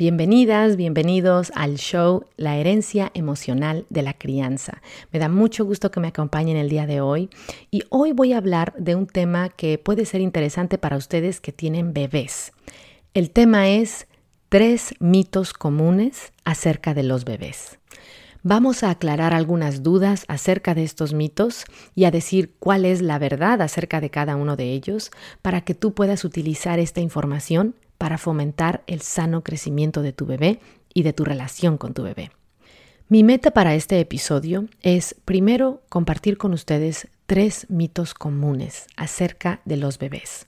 Bienvenidas, bienvenidos al show La herencia emocional de la crianza. Me da mucho gusto que me acompañen el día de hoy y hoy voy a hablar de un tema que puede ser interesante para ustedes que tienen bebés. El tema es tres mitos comunes acerca de los bebés. Vamos a aclarar algunas dudas acerca de estos mitos y a decir cuál es la verdad acerca de cada uno de ellos para que tú puedas utilizar esta información para fomentar el sano crecimiento de tu bebé y de tu relación con tu bebé. Mi meta para este episodio es primero compartir con ustedes tres mitos comunes acerca de los bebés.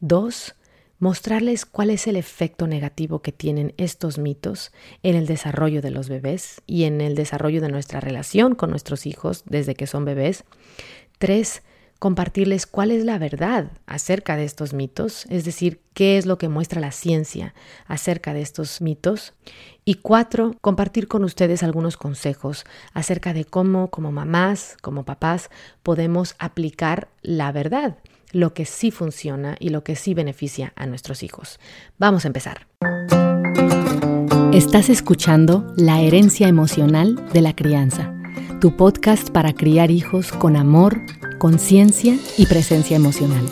Dos, mostrarles cuál es el efecto negativo que tienen estos mitos en el desarrollo de los bebés y en el desarrollo de nuestra relación con nuestros hijos desde que son bebés. Tres, compartirles cuál es la verdad acerca de estos mitos, es decir, qué es lo que muestra la ciencia acerca de estos mitos. Y cuatro, compartir con ustedes algunos consejos acerca de cómo como mamás, como papás, podemos aplicar la verdad, lo que sí funciona y lo que sí beneficia a nuestros hijos. Vamos a empezar. Estás escuchando La herencia emocional de la crianza, tu podcast para criar hijos con amor, conciencia y presencia emocional.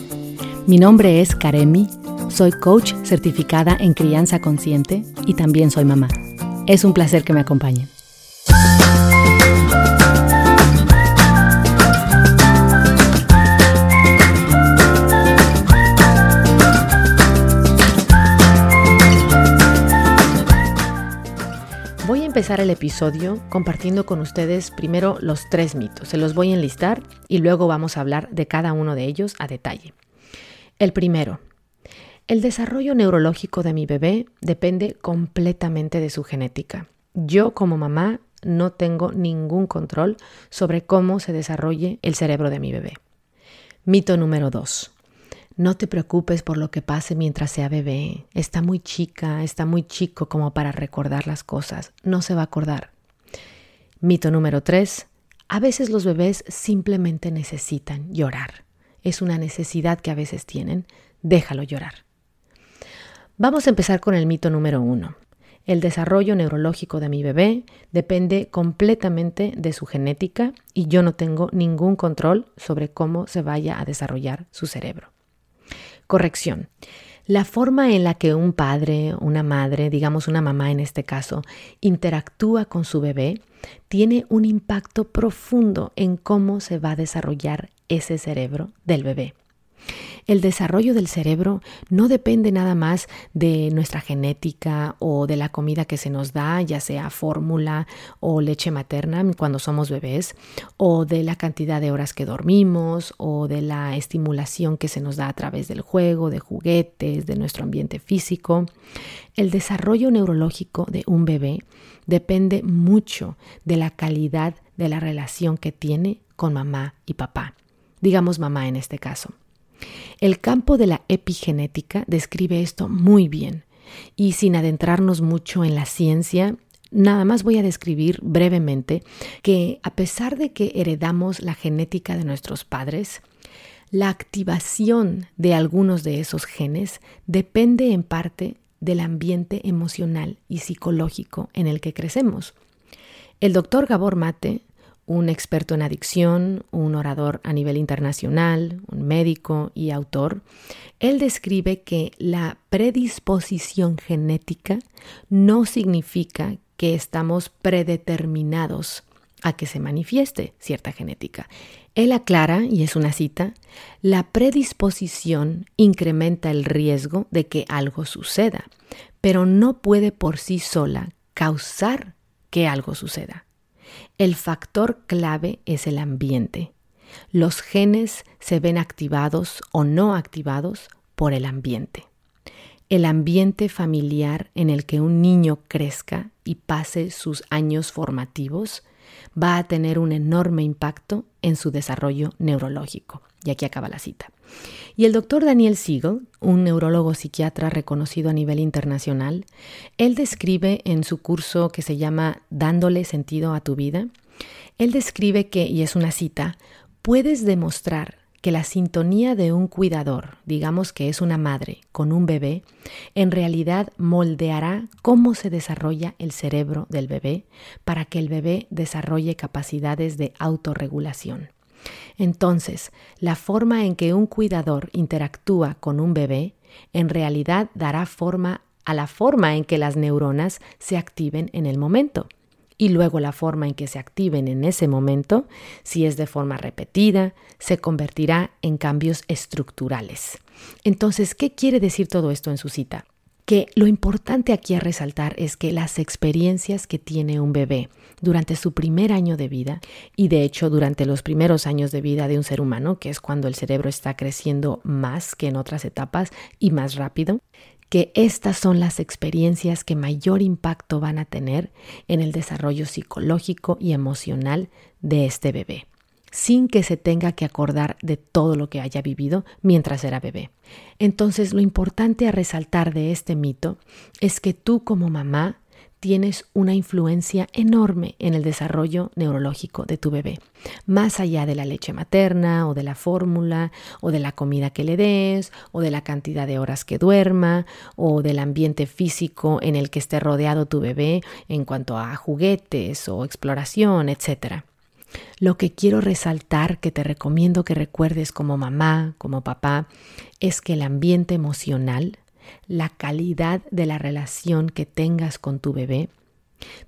Mi nombre es Karemi, soy coach certificada en crianza consciente y también soy mamá. Es un placer que me acompañen. Empezar el episodio compartiendo con ustedes primero los tres mitos. Se los voy a enlistar y luego vamos a hablar de cada uno de ellos a detalle. El primero, el desarrollo neurológico de mi bebé depende completamente de su genética. Yo como mamá no tengo ningún control sobre cómo se desarrolle el cerebro de mi bebé. Mito número dos. No te preocupes por lo que pase mientras sea bebé. Está muy chica, está muy chico como para recordar las cosas. No se va a acordar. Mito número 3. A veces los bebés simplemente necesitan llorar. Es una necesidad que a veces tienen. Déjalo llorar. Vamos a empezar con el mito número 1. El desarrollo neurológico de mi bebé depende completamente de su genética y yo no tengo ningún control sobre cómo se vaya a desarrollar su cerebro. Corrección. La forma en la que un padre, una madre, digamos una mamá en este caso, interactúa con su bebé, tiene un impacto profundo en cómo se va a desarrollar ese cerebro del bebé. El desarrollo del cerebro no depende nada más de nuestra genética o de la comida que se nos da, ya sea fórmula o leche materna cuando somos bebés, o de la cantidad de horas que dormimos, o de la estimulación que se nos da a través del juego, de juguetes, de nuestro ambiente físico. El desarrollo neurológico de un bebé depende mucho de la calidad de la relación que tiene con mamá y papá. Digamos mamá en este caso. El campo de la epigenética describe esto muy bien y sin adentrarnos mucho en la ciencia, nada más voy a describir brevemente que a pesar de que heredamos la genética de nuestros padres, la activación de algunos de esos genes depende en parte del ambiente emocional y psicológico en el que crecemos. El doctor Gabor Mate un experto en adicción, un orador a nivel internacional, un médico y autor, él describe que la predisposición genética no significa que estamos predeterminados a que se manifieste cierta genética. Él aclara, y es una cita, la predisposición incrementa el riesgo de que algo suceda, pero no puede por sí sola causar que algo suceda. El factor clave es el ambiente. Los genes se ven activados o no activados por el ambiente. El ambiente familiar en el que un niño crezca y pase sus años formativos va a tener un enorme impacto en su desarrollo neurológico. Y aquí acaba la cita. Y el doctor Daniel Siegel, un neurólogo psiquiatra reconocido a nivel internacional, él describe en su curso que se llama Dándole sentido a tu vida, él describe que, y es una cita, puedes demostrar que la sintonía de un cuidador, digamos que es una madre, con un bebé, en realidad moldeará cómo se desarrolla el cerebro del bebé para que el bebé desarrolle capacidades de autorregulación. Entonces, la forma en que un cuidador interactúa con un bebé en realidad dará forma a la forma en que las neuronas se activen en el momento y luego la forma en que se activen en ese momento, si es de forma repetida, se convertirá en cambios estructurales. Entonces, ¿qué quiere decir todo esto en su cita? Que lo importante aquí a resaltar es que las experiencias que tiene un bebé durante su primer año de vida y de hecho durante los primeros años de vida de un ser humano, que es cuando el cerebro está creciendo más que en otras etapas y más rápido, que estas son las experiencias que mayor impacto van a tener en el desarrollo psicológico y emocional de este bebé, sin que se tenga que acordar de todo lo que haya vivido mientras era bebé. Entonces, lo importante a resaltar de este mito es que tú como mamá tienes una influencia enorme en el desarrollo neurológico de tu bebé, más allá de la leche materna o de la fórmula o de la comida que le des o de la cantidad de horas que duerma o del ambiente físico en el que esté rodeado tu bebé en cuanto a juguetes o exploración, etc. Lo que quiero resaltar, que te recomiendo que recuerdes como mamá, como papá, es que el ambiente emocional la calidad de la relación que tengas con tu bebé,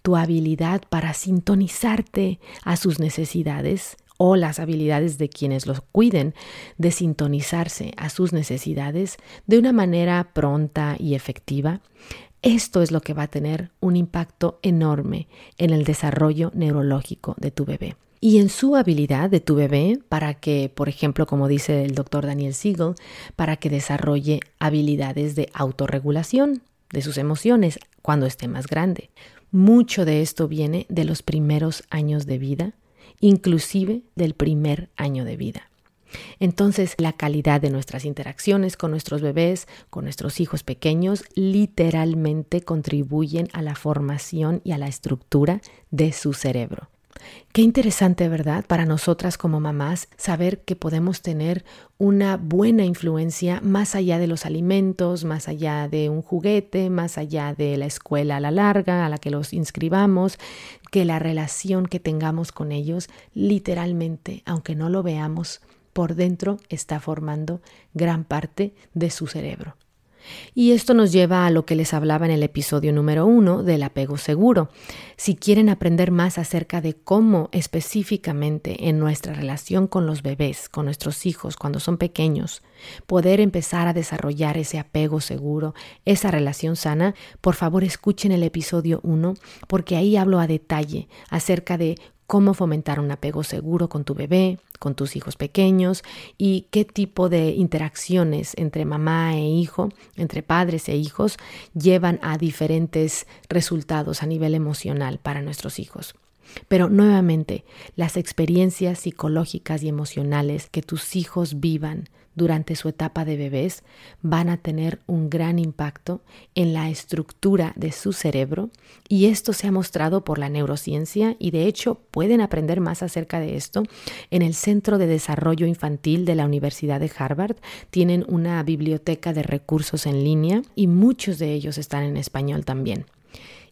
tu habilidad para sintonizarte a sus necesidades o las habilidades de quienes los cuiden de sintonizarse a sus necesidades de una manera pronta y efectiva, esto es lo que va a tener un impacto enorme en el desarrollo neurológico de tu bebé y en su habilidad de tu bebé para que, por ejemplo, como dice el doctor Daniel Siegel, para que desarrolle habilidades de autorregulación de sus emociones cuando esté más grande. Mucho de esto viene de los primeros años de vida, inclusive del primer año de vida. Entonces, la calidad de nuestras interacciones con nuestros bebés, con nuestros hijos pequeños, literalmente contribuyen a la formación y a la estructura de su cerebro. Qué interesante, ¿verdad? Para nosotras como mamás, saber que podemos tener una buena influencia más allá de los alimentos, más allá de un juguete, más allá de la escuela a la larga a la que los inscribamos, que la relación que tengamos con ellos literalmente, aunque no lo veamos, por dentro está formando gran parte de su cerebro. Y esto nos lleva a lo que les hablaba en el episodio número uno del apego seguro. Si quieren aprender más acerca de cómo específicamente en nuestra relación con los bebés, con nuestros hijos cuando son pequeños, poder empezar a desarrollar ese apego seguro, esa relación sana, por favor escuchen el episodio 1 porque ahí hablo a detalle acerca de cómo fomentar un apego seguro con tu bebé, con tus hijos pequeños y qué tipo de interacciones entre mamá e hijo, entre padres e hijos, llevan a diferentes resultados a nivel emocional para nuestros hijos. Pero nuevamente, las experiencias psicológicas y emocionales que tus hijos vivan durante su etapa de bebés van a tener un gran impacto en la estructura de su cerebro y esto se ha mostrado por la neurociencia y de hecho pueden aprender más acerca de esto en el Centro de Desarrollo Infantil de la Universidad de Harvard. Tienen una biblioteca de recursos en línea y muchos de ellos están en español también.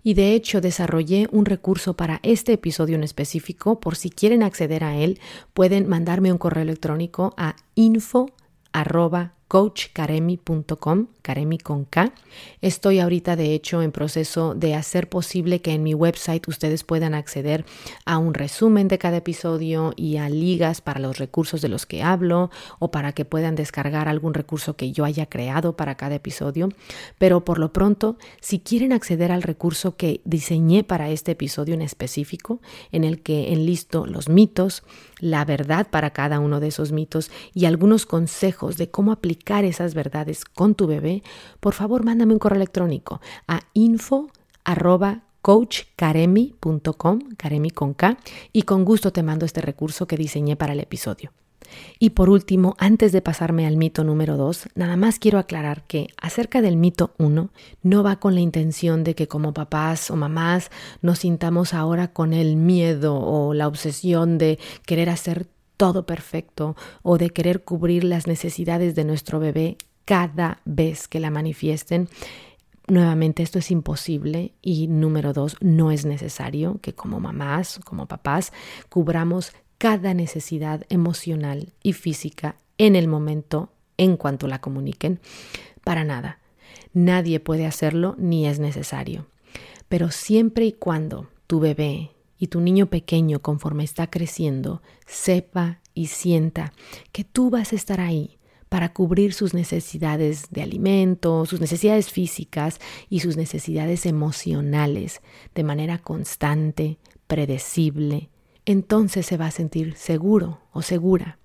Y de hecho desarrollé un recurso para este episodio en específico. Por si quieren acceder a él, pueden mandarme un correo electrónico a info arroba coachkaremi.com, Karemi con K. Estoy ahorita de hecho en proceso de hacer posible que en mi website ustedes puedan acceder a un resumen de cada episodio y a ligas para los recursos de los que hablo o para que puedan descargar algún recurso que yo haya creado para cada episodio. Pero por lo pronto, si quieren acceder al recurso que diseñé para este episodio en específico, en el que enlisto los mitos, la verdad para cada uno de esos mitos y algunos consejos de cómo aplicar esas verdades con tu bebé, por favor mándame un correo electrónico a info Karemi con K, y con gusto te mando este recurso que diseñé para el episodio. Y por último, antes de pasarme al mito número 2, nada más quiero aclarar que acerca del mito 1 no va con la intención de que como papás o mamás nos sintamos ahora con el miedo o la obsesión de querer hacer todo perfecto o de querer cubrir las necesidades de nuestro bebé cada vez que la manifiesten. Nuevamente, esto es imposible y número dos, no es necesario que como mamás, como papás, cubramos cada necesidad emocional y física en el momento en cuanto la comuniquen. Para nada. Nadie puede hacerlo ni es necesario. Pero siempre y cuando tu bebé y tu niño pequeño conforme está creciendo sepa y sienta que tú vas a estar ahí para cubrir sus necesidades de alimento, sus necesidades físicas y sus necesidades emocionales de manera constante, predecible, entonces se va a sentir seguro o segura.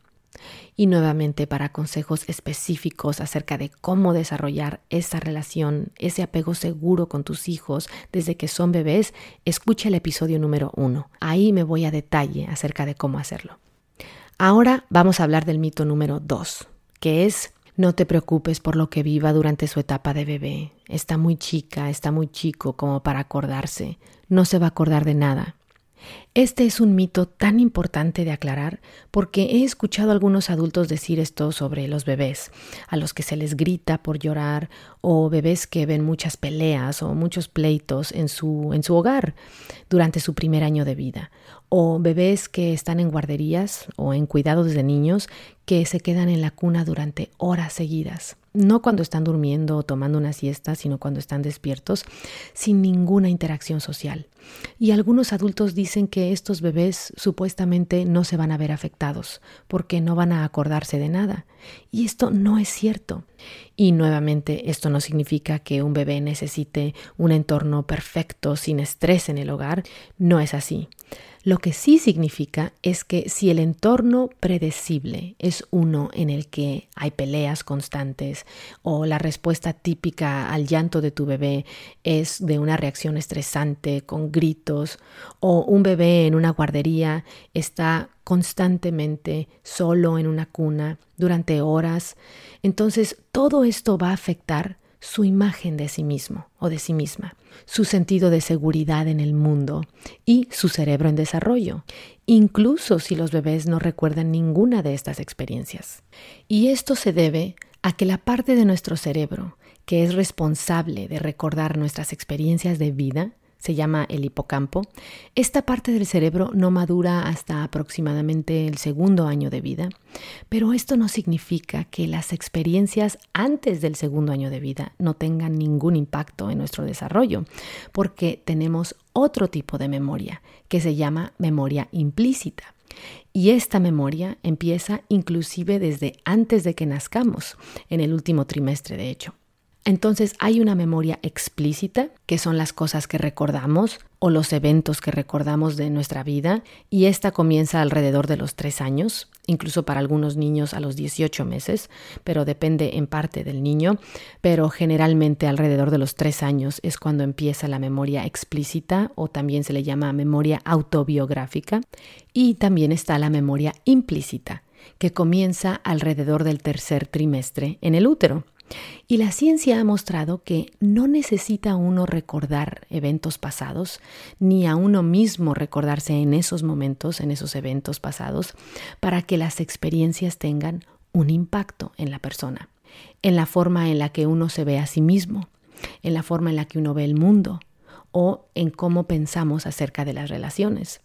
Y nuevamente para consejos específicos acerca de cómo desarrollar esa relación, ese apego seguro con tus hijos desde que son bebés, escucha el episodio número uno. Ahí me voy a detalle acerca de cómo hacerlo. Ahora vamos a hablar del mito número dos, que es no te preocupes por lo que viva durante su etapa de bebé. Está muy chica, está muy chico como para acordarse. No se va a acordar de nada. Este es un mito tan importante de aclarar porque he escuchado a algunos adultos decir esto sobre los bebés, a los que se les grita por llorar o bebés que ven muchas peleas o muchos pleitos en su, en su hogar durante su primer año de vida, o bebés que están en guarderías o en cuidados de niños que se quedan en la cuna durante horas seguidas no cuando están durmiendo o tomando una siesta, sino cuando están despiertos, sin ninguna interacción social. Y algunos adultos dicen que estos bebés supuestamente no se van a ver afectados, porque no van a acordarse de nada. Y esto no es cierto. Y nuevamente, esto no significa que un bebé necesite un entorno perfecto, sin estrés en el hogar. No es así. Lo que sí significa es que si el entorno predecible es uno en el que hay peleas constantes o la respuesta típica al llanto de tu bebé es de una reacción estresante con gritos o un bebé en una guardería está constantemente solo en una cuna durante horas, entonces todo esto va a afectar su imagen de sí mismo o de sí misma, su sentido de seguridad en el mundo y su cerebro en desarrollo, incluso si los bebés no recuerdan ninguna de estas experiencias. Y esto se debe a que la parte de nuestro cerebro que es responsable de recordar nuestras experiencias de vida se llama el hipocampo. Esta parte del cerebro no madura hasta aproximadamente el segundo año de vida, pero esto no significa que las experiencias antes del segundo año de vida no tengan ningún impacto en nuestro desarrollo, porque tenemos otro tipo de memoria que se llama memoria implícita. Y esta memoria empieza inclusive desde antes de que nazcamos, en el último trimestre de hecho. Entonces hay una memoria explícita, que son las cosas que recordamos o los eventos que recordamos de nuestra vida, y esta comienza alrededor de los tres años, incluso para algunos niños a los 18 meses, pero depende en parte del niño, pero generalmente alrededor de los tres años es cuando empieza la memoria explícita o también se le llama memoria autobiográfica, y también está la memoria implícita, que comienza alrededor del tercer trimestre en el útero. Y la ciencia ha mostrado que no necesita uno recordar eventos pasados, ni a uno mismo recordarse en esos momentos, en esos eventos pasados, para que las experiencias tengan un impacto en la persona, en la forma en la que uno se ve a sí mismo, en la forma en la que uno ve el mundo o en cómo pensamos acerca de las relaciones.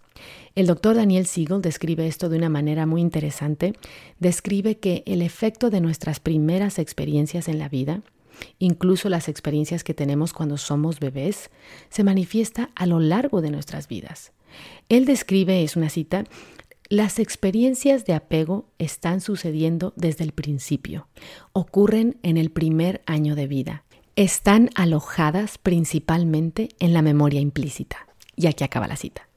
El doctor Daniel Siegel describe esto de una manera muy interesante. Describe que el efecto de nuestras primeras experiencias en la vida, incluso las experiencias que tenemos cuando somos bebés, se manifiesta a lo largo de nuestras vidas. Él describe, es una cita, las experiencias de apego están sucediendo desde el principio, ocurren en el primer año de vida, están alojadas principalmente en la memoria implícita. Y aquí acaba la cita.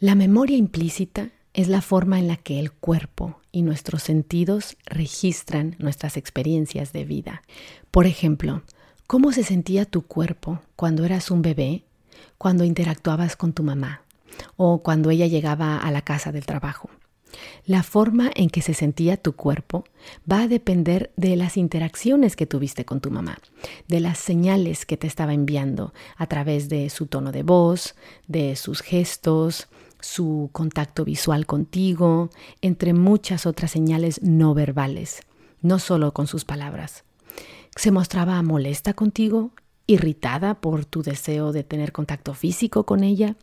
La memoria implícita es la forma en la que el cuerpo y nuestros sentidos registran nuestras experiencias de vida. Por ejemplo, ¿cómo se sentía tu cuerpo cuando eras un bebé, cuando interactuabas con tu mamá o cuando ella llegaba a la casa del trabajo? La forma en que se sentía tu cuerpo va a depender de las interacciones que tuviste con tu mamá, de las señales que te estaba enviando a través de su tono de voz, de sus gestos, su contacto visual contigo, entre muchas otras señales no verbales, no solo con sus palabras. Se mostraba molesta contigo, irritada por tu deseo de tener contacto físico con ella,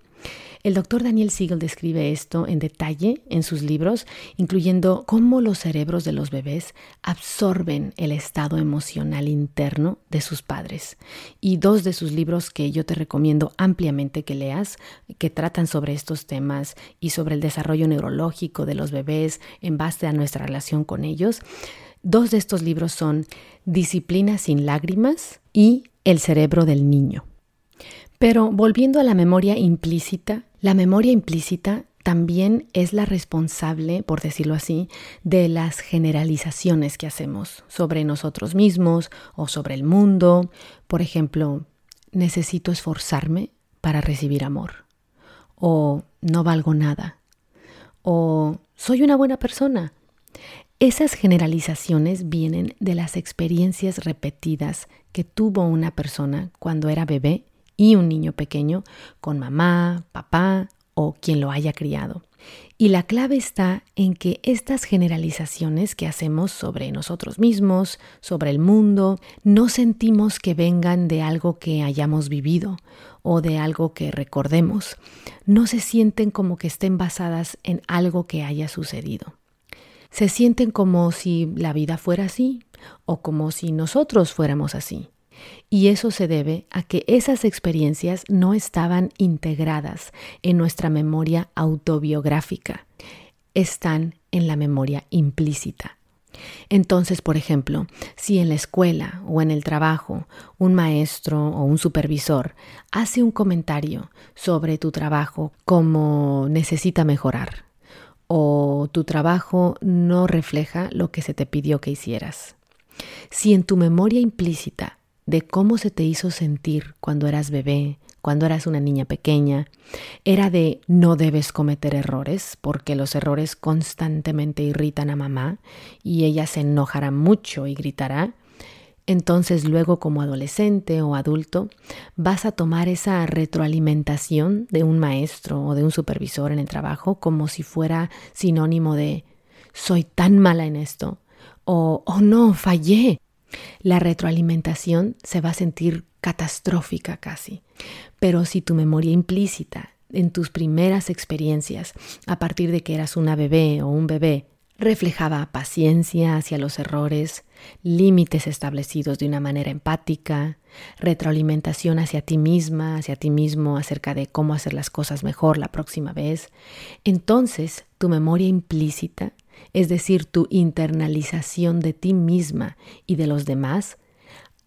el doctor Daniel Siegel describe esto en detalle en sus libros, incluyendo cómo los cerebros de los bebés absorben el estado emocional interno de sus padres. Y dos de sus libros que yo te recomiendo ampliamente que leas, que tratan sobre estos temas y sobre el desarrollo neurológico de los bebés en base a nuestra relación con ellos. Dos de estos libros son Disciplina sin lágrimas y El cerebro del niño. Pero volviendo a la memoria implícita, la memoria implícita también es la responsable, por decirlo así, de las generalizaciones que hacemos sobre nosotros mismos o sobre el mundo. Por ejemplo, necesito esforzarme para recibir amor. O no valgo nada. O soy una buena persona. Esas generalizaciones vienen de las experiencias repetidas que tuvo una persona cuando era bebé y un niño pequeño con mamá, papá o quien lo haya criado. Y la clave está en que estas generalizaciones que hacemos sobre nosotros mismos, sobre el mundo, no sentimos que vengan de algo que hayamos vivido o de algo que recordemos. No se sienten como que estén basadas en algo que haya sucedido. Se sienten como si la vida fuera así o como si nosotros fuéramos así. Y eso se debe a que esas experiencias no estaban integradas en nuestra memoria autobiográfica, están en la memoria implícita. Entonces, por ejemplo, si en la escuela o en el trabajo un maestro o un supervisor hace un comentario sobre tu trabajo como necesita mejorar, o tu trabajo no refleja lo que se te pidió que hicieras. Si en tu memoria implícita de cómo se te hizo sentir cuando eras bebé, cuando eras una niña pequeña, era de no debes cometer errores, porque los errores constantemente irritan a mamá y ella se enojará mucho y gritará. Entonces luego como adolescente o adulto vas a tomar esa retroalimentación de un maestro o de un supervisor en el trabajo como si fuera sinónimo de soy tan mala en esto o oh no, fallé, la retroalimentación se va a sentir catastrófica casi. Pero si tu memoria implícita en tus primeras experiencias, a partir de que eras una bebé o un bebé, reflejaba paciencia hacia los errores, límites establecidos de una manera empática, retroalimentación hacia ti misma, hacia ti mismo acerca de cómo hacer las cosas mejor la próxima vez, entonces tu memoria implícita es decir, tu internalización de ti misma y de los demás,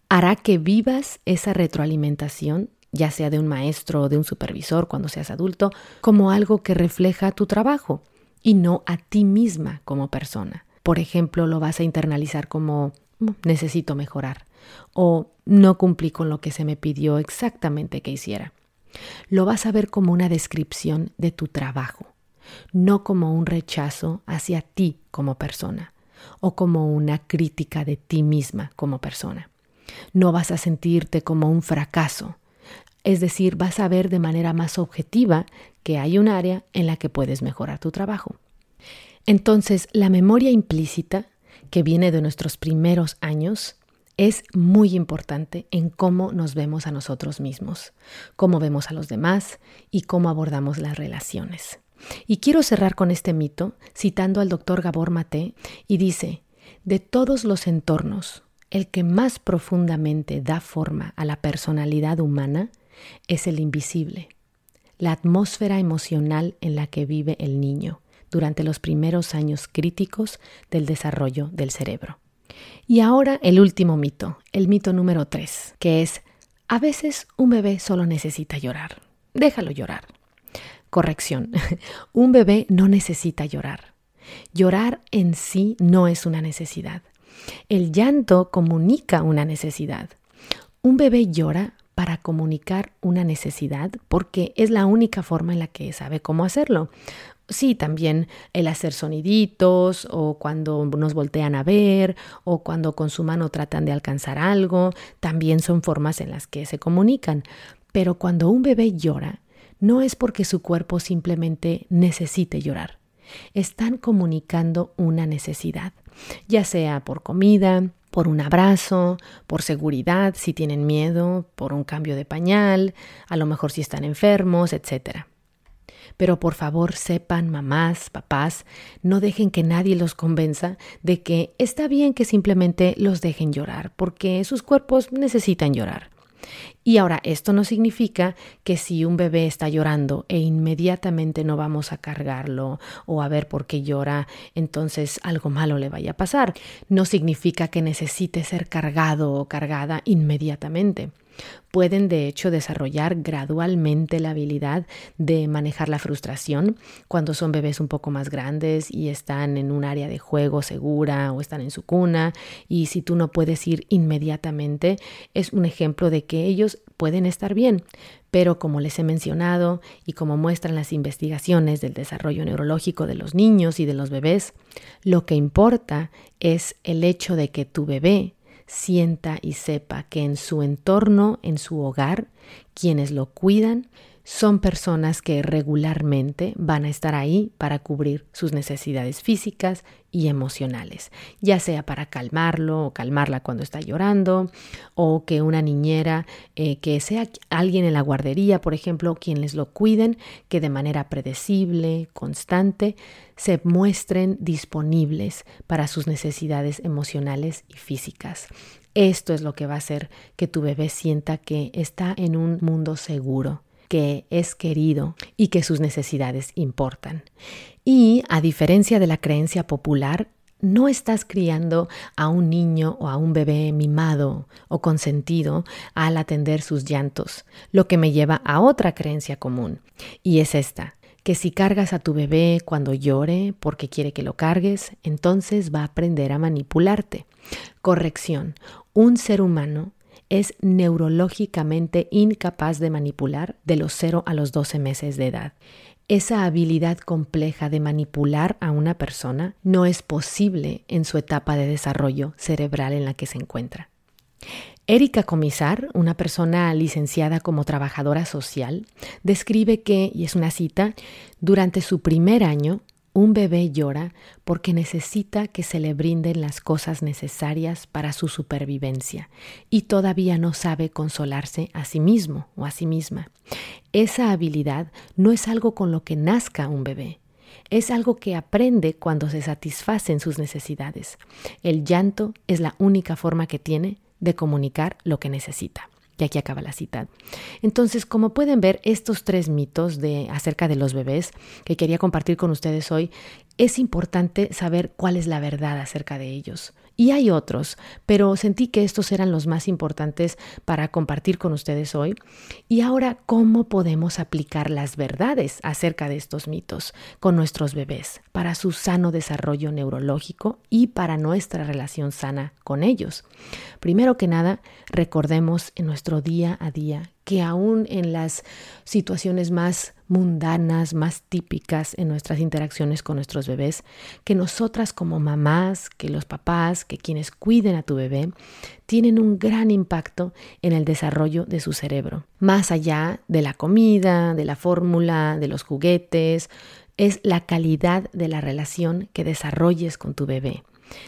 hará que vivas esa retroalimentación, ya sea de un maestro o de un supervisor cuando seas adulto, como algo que refleja tu trabajo y no a ti misma como persona. Por ejemplo, lo vas a internalizar como mm, necesito mejorar o no cumplí con lo que se me pidió exactamente que hiciera. Lo vas a ver como una descripción de tu trabajo no como un rechazo hacia ti como persona o como una crítica de ti misma como persona. No vas a sentirte como un fracaso, es decir, vas a ver de manera más objetiva que hay un área en la que puedes mejorar tu trabajo. Entonces, la memoria implícita, que viene de nuestros primeros años, es muy importante en cómo nos vemos a nosotros mismos, cómo vemos a los demás y cómo abordamos las relaciones. Y quiero cerrar con este mito citando al doctor Gabor Maté y dice, de todos los entornos, el que más profundamente da forma a la personalidad humana es el invisible, la atmósfera emocional en la que vive el niño durante los primeros años críticos del desarrollo del cerebro. Y ahora el último mito, el mito número tres, que es, a veces un bebé solo necesita llorar. Déjalo llorar. Corrección, un bebé no necesita llorar. Llorar en sí no es una necesidad. El llanto comunica una necesidad. Un bebé llora para comunicar una necesidad porque es la única forma en la que sabe cómo hacerlo. Sí, también el hacer soniditos o cuando nos voltean a ver o cuando con su mano tratan de alcanzar algo, también son formas en las que se comunican. Pero cuando un bebé llora, no es porque su cuerpo simplemente necesite llorar. Están comunicando una necesidad, ya sea por comida, por un abrazo, por seguridad, si tienen miedo, por un cambio de pañal, a lo mejor si están enfermos, etc. Pero por favor sepan, mamás, papás, no dejen que nadie los convenza de que está bien que simplemente los dejen llorar, porque sus cuerpos necesitan llorar. Y ahora, esto no significa que si un bebé está llorando e inmediatamente no vamos a cargarlo o a ver por qué llora, entonces algo malo le vaya a pasar. No significa que necesite ser cargado o cargada inmediatamente. Pueden de hecho desarrollar gradualmente la habilidad de manejar la frustración cuando son bebés un poco más grandes y están en un área de juego segura o están en su cuna y si tú no puedes ir inmediatamente es un ejemplo de que ellos pueden estar bien. Pero como les he mencionado y como muestran las investigaciones del desarrollo neurológico de los niños y de los bebés, lo que importa es el hecho de que tu bebé sienta y sepa que en su entorno, en su hogar, quienes lo cuidan, son personas que regularmente van a estar ahí para cubrir sus necesidades físicas y emocionales, ya sea para calmarlo o calmarla cuando está llorando, o que una niñera, eh, que sea alguien en la guardería, por ejemplo, quien les lo cuiden, que de manera predecible, constante, se muestren disponibles para sus necesidades emocionales y físicas. Esto es lo que va a hacer que tu bebé sienta que está en un mundo seguro, que es querido y que sus necesidades importan. Y a diferencia de la creencia popular, no estás criando a un niño o a un bebé mimado o consentido al atender sus llantos, lo que me lleva a otra creencia común, y es esta, que si cargas a tu bebé cuando llore porque quiere que lo cargues, entonces va a aprender a manipularte. Corrección, un ser humano es neurológicamente incapaz de manipular de los 0 a los 12 meses de edad. Esa habilidad compleja de manipular a una persona no es posible en su etapa de desarrollo cerebral en la que se encuentra. Erika Comisar, una persona licenciada como trabajadora social, describe que, y es una cita, durante su primer año un bebé llora porque necesita que se le brinden las cosas necesarias para su supervivencia y todavía no sabe consolarse a sí mismo o a sí misma. Esa habilidad no es algo con lo que nazca un bebé, es algo que aprende cuando se satisfacen sus necesidades. El llanto es la única forma que tiene de comunicar lo que necesita. Y aquí acaba la cita. Entonces, como pueden ver, estos tres mitos de, acerca de los bebés que quería compartir con ustedes hoy, es importante saber cuál es la verdad acerca de ellos. Y hay otros, pero sentí que estos eran los más importantes para compartir con ustedes hoy. Y ahora, ¿cómo podemos aplicar las verdades acerca de estos mitos con nuestros bebés para su sano desarrollo neurológico y para nuestra relación sana con ellos? Primero que nada, recordemos en nuestro día a día que aún en las situaciones más mundanas, más típicas en nuestras interacciones con nuestros bebés, que nosotras como mamás, que los papás, que quienes cuiden a tu bebé, tienen un gran impacto en el desarrollo de su cerebro. Más allá de la comida, de la fórmula, de los juguetes, es la calidad de la relación que desarrolles con tu bebé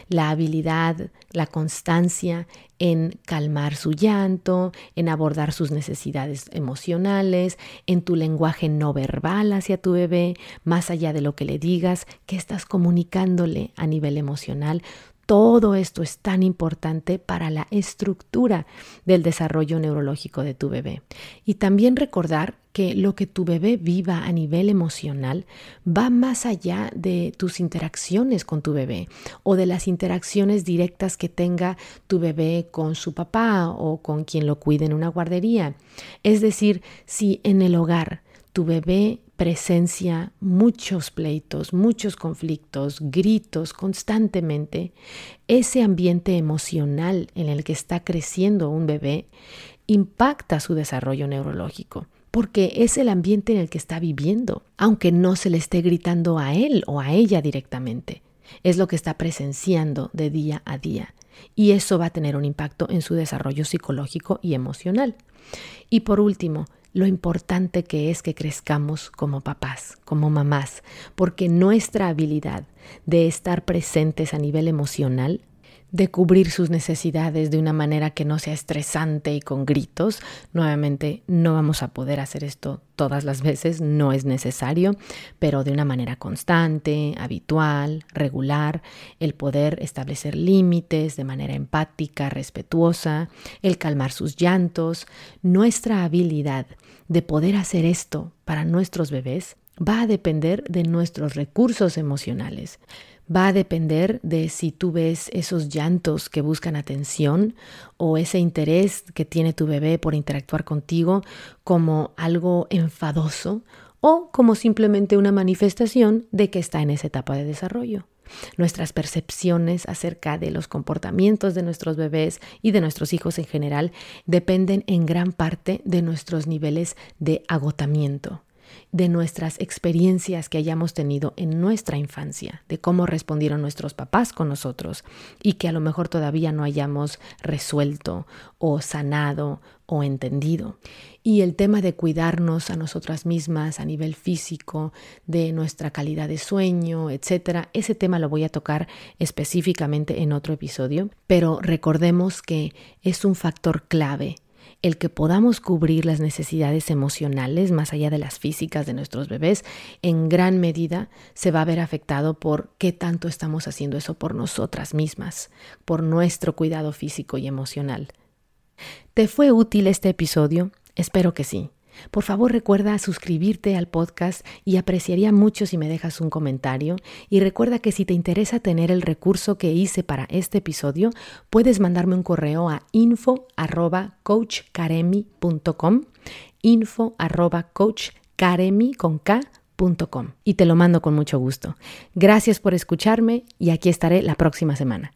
la habilidad, la constancia en calmar su llanto, en abordar sus necesidades emocionales, en tu lenguaje no verbal hacia tu bebé, más allá de lo que le digas, que estás comunicándole a nivel emocional, todo esto es tan importante para la estructura del desarrollo neurológico de tu bebé. Y también recordar que lo que tu bebé viva a nivel emocional va más allá de tus interacciones con tu bebé o de las interacciones directas que tenga tu bebé con su papá o con quien lo cuide en una guardería. Es decir, si en el hogar tu bebé presencia muchos pleitos, muchos conflictos, gritos constantemente, ese ambiente emocional en el que está creciendo un bebé impacta su desarrollo neurológico, porque es el ambiente en el que está viviendo, aunque no se le esté gritando a él o a ella directamente. Es lo que está presenciando de día a día y eso va a tener un impacto en su desarrollo psicológico y emocional. Y por último, lo importante que es que crezcamos como papás, como mamás, porque nuestra habilidad de estar presentes a nivel emocional de cubrir sus necesidades de una manera que no sea estresante y con gritos. Nuevamente, no vamos a poder hacer esto todas las veces, no es necesario, pero de una manera constante, habitual, regular, el poder establecer límites de manera empática, respetuosa, el calmar sus llantos, nuestra habilidad de poder hacer esto para nuestros bebés va a depender de nuestros recursos emocionales va a depender de si tú ves esos llantos que buscan atención o ese interés que tiene tu bebé por interactuar contigo como algo enfadoso o como simplemente una manifestación de que está en esa etapa de desarrollo. Nuestras percepciones acerca de los comportamientos de nuestros bebés y de nuestros hijos en general dependen en gran parte de nuestros niveles de agotamiento de nuestras experiencias que hayamos tenido en nuestra infancia, de cómo respondieron nuestros papás con nosotros y que a lo mejor todavía no hayamos resuelto o sanado o entendido. Y el tema de cuidarnos a nosotras mismas a nivel físico, de nuestra calidad de sueño, etcétera, ese tema lo voy a tocar específicamente en otro episodio, pero recordemos que es un factor clave el que podamos cubrir las necesidades emocionales más allá de las físicas de nuestros bebés, en gran medida se va a ver afectado por qué tanto estamos haciendo eso por nosotras mismas, por nuestro cuidado físico y emocional. ¿Te fue útil este episodio? Espero que sí. Por favor recuerda suscribirte al podcast y apreciaría mucho si me dejas un comentario y recuerda que si te interesa tener el recurso que hice para este episodio, puedes mandarme un correo a info arroba coachkaremi.com info arroba coachkaremi con K y te lo mando con mucho gusto. Gracias por escucharme y aquí estaré la próxima semana.